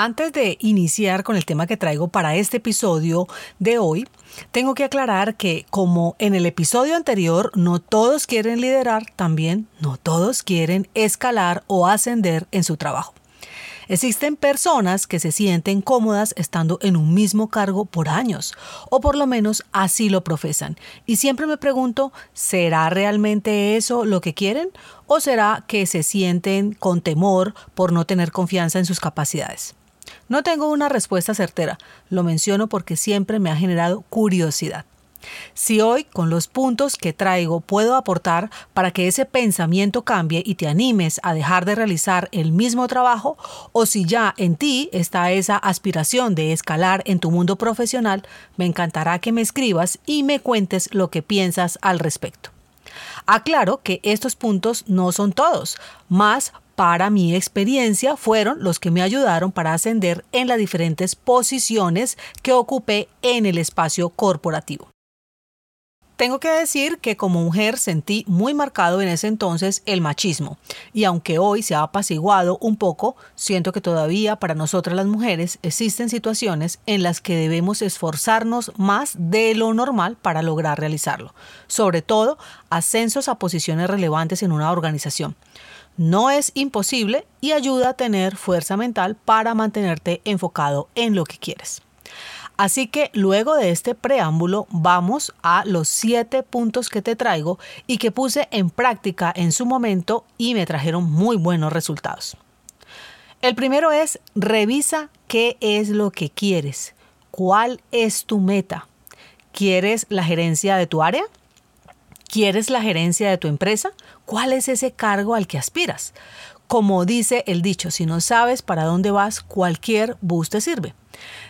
Antes de iniciar con el tema que traigo para este episodio de hoy, tengo que aclarar que como en el episodio anterior no todos quieren liderar, también no todos quieren escalar o ascender en su trabajo. Existen personas que se sienten cómodas estando en un mismo cargo por años, o por lo menos así lo profesan. Y siempre me pregunto, ¿será realmente eso lo que quieren? ¿O será que se sienten con temor por no tener confianza en sus capacidades? No tengo una respuesta certera, lo menciono porque siempre me ha generado curiosidad. Si hoy, con los puntos que traigo, puedo aportar para que ese pensamiento cambie y te animes a dejar de realizar el mismo trabajo, o si ya en ti está esa aspiración de escalar en tu mundo profesional, me encantará que me escribas y me cuentes lo que piensas al respecto. Aclaro que estos puntos no son todos, más para mi experiencia fueron los que me ayudaron para ascender en las diferentes posiciones que ocupé en el espacio corporativo. Tengo que decir que como mujer sentí muy marcado en ese entonces el machismo y aunque hoy se ha apaciguado un poco, siento que todavía para nosotras las mujeres existen situaciones en las que debemos esforzarnos más de lo normal para lograr realizarlo, sobre todo ascensos a posiciones relevantes en una organización. No es imposible y ayuda a tener fuerza mental para mantenerte enfocado en lo que quieres. Así que luego de este preámbulo vamos a los siete puntos que te traigo y que puse en práctica en su momento y me trajeron muy buenos resultados. El primero es revisa qué es lo que quieres, cuál es tu meta. ¿Quieres la gerencia de tu área? ¿Quieres la gerencia de tu empresa? ¿Cuál es ese cargo al que aspiras? Como dice el dicho, si no sabes para dónde vas, cualquier bus te sirve.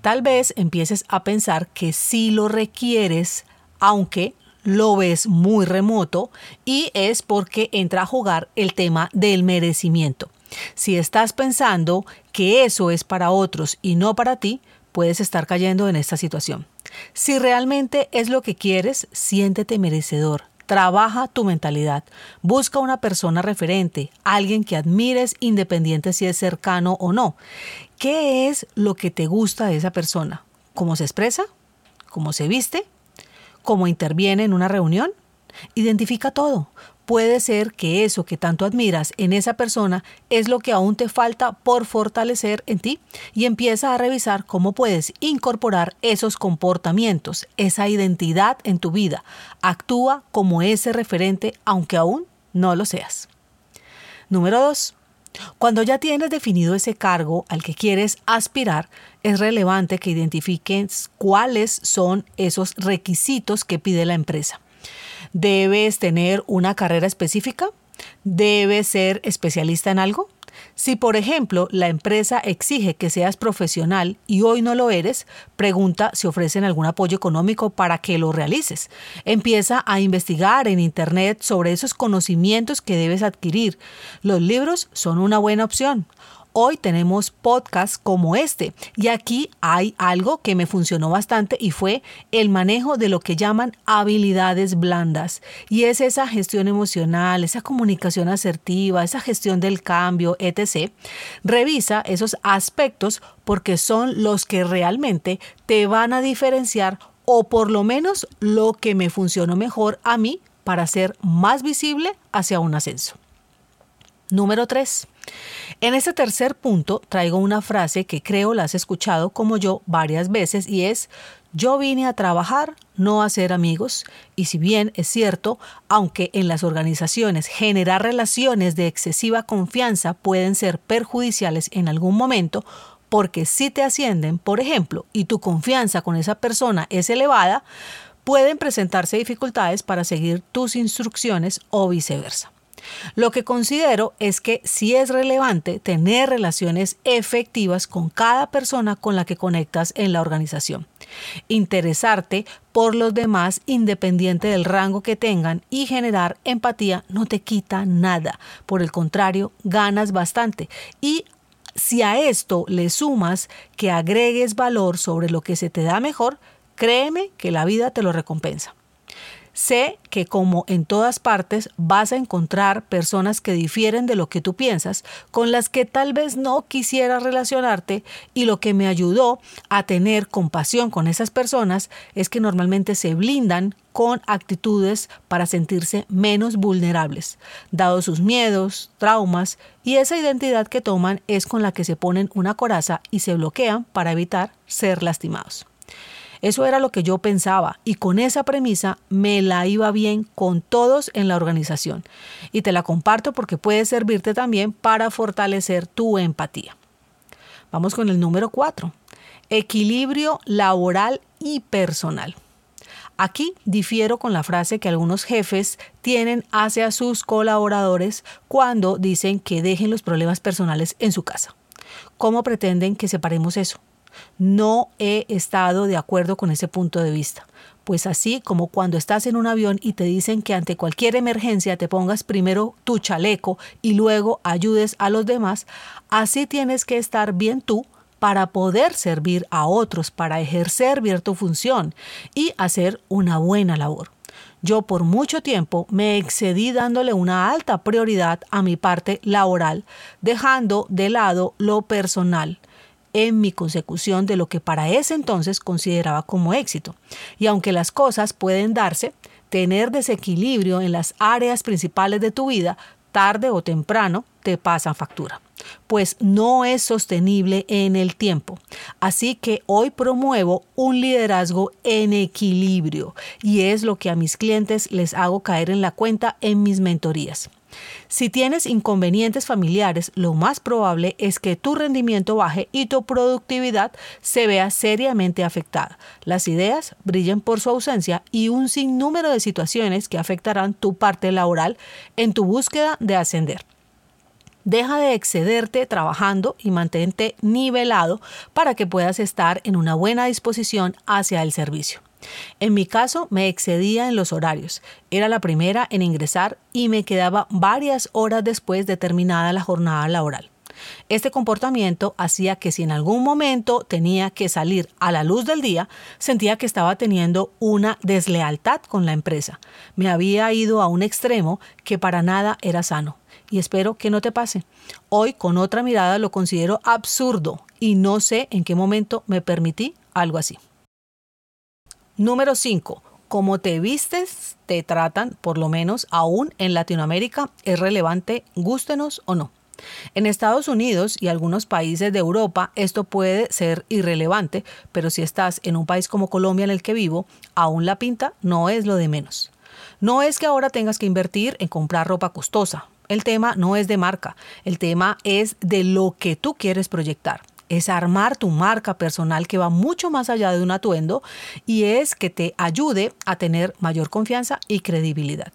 Tal vez empieces a pensar que sí lo requieres, aunque lo ves muy remoto, y es porque entra a jugar el tema del merecimiento. Si estás pensando que eso es para otros y no para ti, puedes estar cayendo en esta situación. Si realmente es lo que quieres, siéntete merecedor. Trabaja tu mentalidad. Busca una persona referente, alguien que admires independiente si es cercano o no. ¿Qué es lo que te gusta de esa persona? ¿Cómo se expresa? ¿Cómo se viste? ¿Cómo interviene en una reunión? Identifica todo puede ser que eso que tanto admiras en esa persona es lo que aún te falta por fortalecer en ti y empieza a revisar cómo puedes incorporar esos comportamientos, esa identidad en tu vida. Actúa como ese referente aunque aún no lo seas. Número 2. Cuando ya tienes definido ese cargo al que quieres aspirar, es relevante que identifiques cuáles son esos requisitos que pide la empresa. ¿Debes tener una carrera específica? ¿Debes ser especialista en algo? Si, por ejemplo, la empresa exige que seas profesional y hoy no lo eres, pregunta si ofrecen algún apoyo económico para que lo realices. Empieza a investigar en Internet sobre esos conocimientos que debes adquirir. Los libros son una buena opción. Hoy tenemos podcasts como este y aquí hay algo que me funcionó bastante y fue el manejo de lo que llaman habilidades blandas y es esa gestión emocional, esa comunicación asertiva, esa gestión del cambio, etc. Revisa esos aspectos porque son los que realmente te van a diferenciar o por lo menos lo que me funcionó mejor a mí para ser más visible hacia un ascenso. Número 3. En este tercer punto traigo una frase que creo la has escuchado como yo varias veces y es yo vine a trabajar, no a ser amigos, y si bien es cierto, aunque en las organizaciones generar relaciones de excesiva confianza pueden ser perjudiciales en algún momento, porque si te ascienden, por ejemplo, y tu confianza con esa persona es elevada, pueden presentarse dificultades para seguir tus instrucciones o viceversa. Lo que considero es que sí es relevante tener relaciones efectivas con cada persona con la que conectas en la organización. Interesarte por los demás independiente del rango que tengan y generar empatía no te quita nada. Por el contrario, ganas bastante. Y si a esto le sumas que agregues valor sobre lo que se te da mejor, créeme que la vida te lo recompensa. Sé que como en todas partes vas a encontrar personas que difieren de lo que tú piensas, con las que tal vez no quisieras relacionarte y lo que me ayudó a tener compasión con esas personas es que normalmente se blindan con actitudes para sentirse menos vulnerables, dado sus miedos, traumas y esa identidad que toman es con la que se ponen una coraza y se bloquean para evitar ser lastimados. Eso era lo que yo pensaba y con esa premisa me la iba bien con todos en la organización. Y te la comparto porque puede servirte también para fortalecer tu empatía. Vamos con el número 4. Equilibrio laboral y personal. Aquí difiero con la frase que algunos jefes tienen hacia sus colaboradores cuando dicen que dejen los problemas personales en su casa. ¿Cómo pretenden que separemos eso? No he estado de acuerdo con ese punto de vista. Pues así como cuando estás en un avión y te dicen que ante cualquier emergencia te pongas primero tu chaleco y luego ayudes a los demás, así tienes que estar bien tú para poder servir a otros, para ejercer bien tu función y hacer una buena labor. Yo por mucho tiempo me excedí dándole una alta prioridad a mi parte laboral, dejando de lado lo personal en mi consecución de lo que para ese entonces consideraba como éxito. Y aunque las cosas pueden darse, tener desequilibrio en las áreas principales de tu vida, tarde o temprano, te pasan factura, pues no es sostenible en el tiempo. Así que hoy promuevo un liderazgo en equilibrio y es lo que a mis clientes les hago caer en la cuenta en mis mentorías. Si tienes inconvenientes familiares, lo más probable es que tu rendimiento baje y tu productividad se vea seriamente afectada. Las ideas brillen por su ausencia y un sinnúmero de situaciones que afectarán tu parte laboral en tu búsqueda de ascender. Deja de excederte trabajando y mantente nivelado para que puedas estar en una buena disposición hacia el servicio. En mi caso me excedía en los horarios. Era la primera en ingresar y me quedaba varias horas después de terminada la jornada laboral. Este comportamiento hacía que si en algún momento tenía que salir a la luz del día, sentía que estaba teniendo una deslealtad con la empresa. Me había ido a un extremo que para nada era sano. Y espero que no te pase. Hoy con otra mirada lo considero absurdo y no sé en qué momento me permití algo así. Número 5. Como te vistes, te tratan, por lo menos aún en Latinoamérica, es relevante, gústenos o no. En Estados Unidos y algunos países de Europa esto puede ser irrelevante, pero si estás en un país como Colombia en el que vivo, aún la pinta no es lo de menos. No es que ahora tengas que invertir en comprar ropa costosa. El tema no es de marca, el tema es de lo que tú quieres proyectar es armar tu marca personal que va mucho más allá de un atuendo y es que te ayude a tener mayor confianza y credibilidad.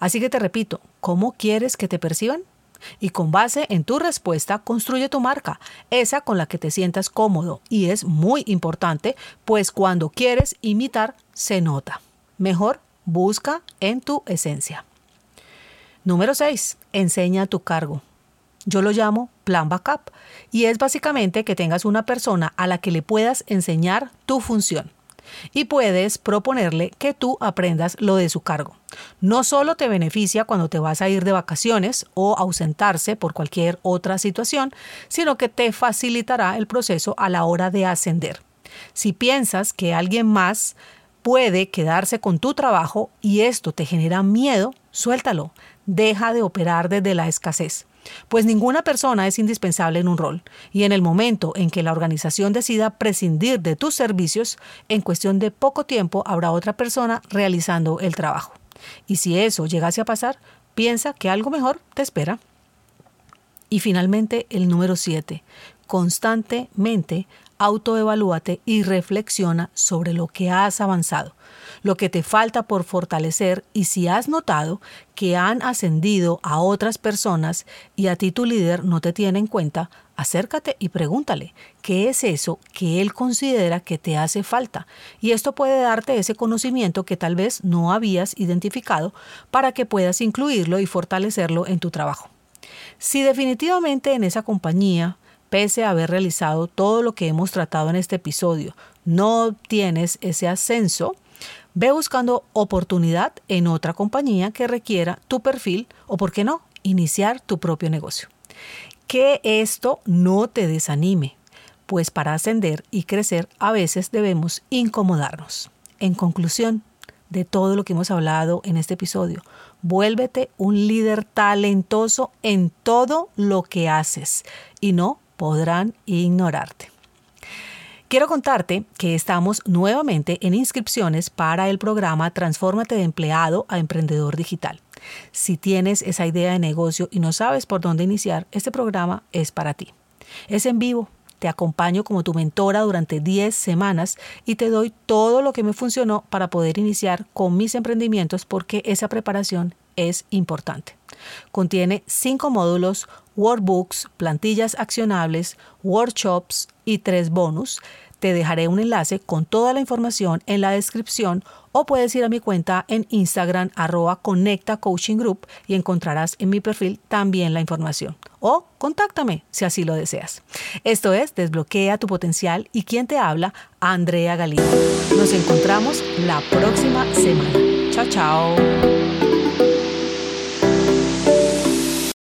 Así que te repito, ¿cómo quieres que te perciban? Y con base en tu respuesta, construye tu marca, esa con la que te sientas cómodo. Y es muy importante, pues cuando quieres imitar, se nota. Mejor, busca en tu esencia. Número 6. Enseña tu cargo. Yo lo llamo plan backup y es básicamente que tengas una persona a la que le puedas enseñar tu función y puedes proponerle que tú aprendas lo de su cargo. No solo te beneficia cuando te vas a ir de vacaciones o ausentarse por cualquier otra situación, sino que te facilitará el proceso a la hora de ascender. Si piensas que alguien más puede quedarse con tu trabajo y esto te genera miedo, suéltalo. Deja de operar desde la escasez. Pues ninguna persona es indispensable en un rol, y en el momento en que la organización decida prescindir de tus servicios, en cuestión de poco tiempo habrá otra persona realizando el trabajo. Y si eso llegase a pasar, piensa que algo mejor te espera. Y finalmente el número 7. Constantemente autoevalúate y reflexiona sobre lo que has avanzado, lo que te falta por fortalecer y si has notado que han ascendido a otras personas y a ti tu líder no te tiene en cuenta, acércate y pregúntale qué es eso que él considera que te hace falta. Y esto puede darte ese conocimiento que tal vez no habías identificado para que puedas incluirlo y fortalecerlo en tu trabajo. Si definitivamente en esa compañía pese a haber realizado todo lo que hemos tratado en este episodio, no obtienes ese ascenso, ve buscando oportunidad en otra compañía que requiera tu perfil o, por qué no, iniciar tu propio negocio. Que esto no te desanime, pues para ascender y crecer a veces debemos incomodarnos. En conclusión de todo lo que hemos hablado en este episodio, vuélvete un líder talentoso en todo lo que haces y no podrán ignorarte. Quiero contarte que estamos nuevamente en inscripciones para el programa Transfórmate de empleado a emprendedor digital. Si tienes esa idea de negocio y no sabes por dónde iniciar, este programa es para ti. Es en vivo, te acompaño como tu mentora durante 10 semanas y te doy todo lo que me funcionó para poder iniciar con mis emprendimientos porque esa preparación es importante. Contiene cinco módulos, workbooks, plantillas accionables, workshops y tres bonus. Te dejaré un enlace con toda la información en la descripción o puedes ir a mi cuenta en Instagram arroba Coaching Group y encontrarás en mi perfil también la información. O contáctame si así lo deseas. Esto es Desbloquea tu potencial y quien te habla, Andrea Galindo. Nos encontramos la próxima semana. Chao, chao.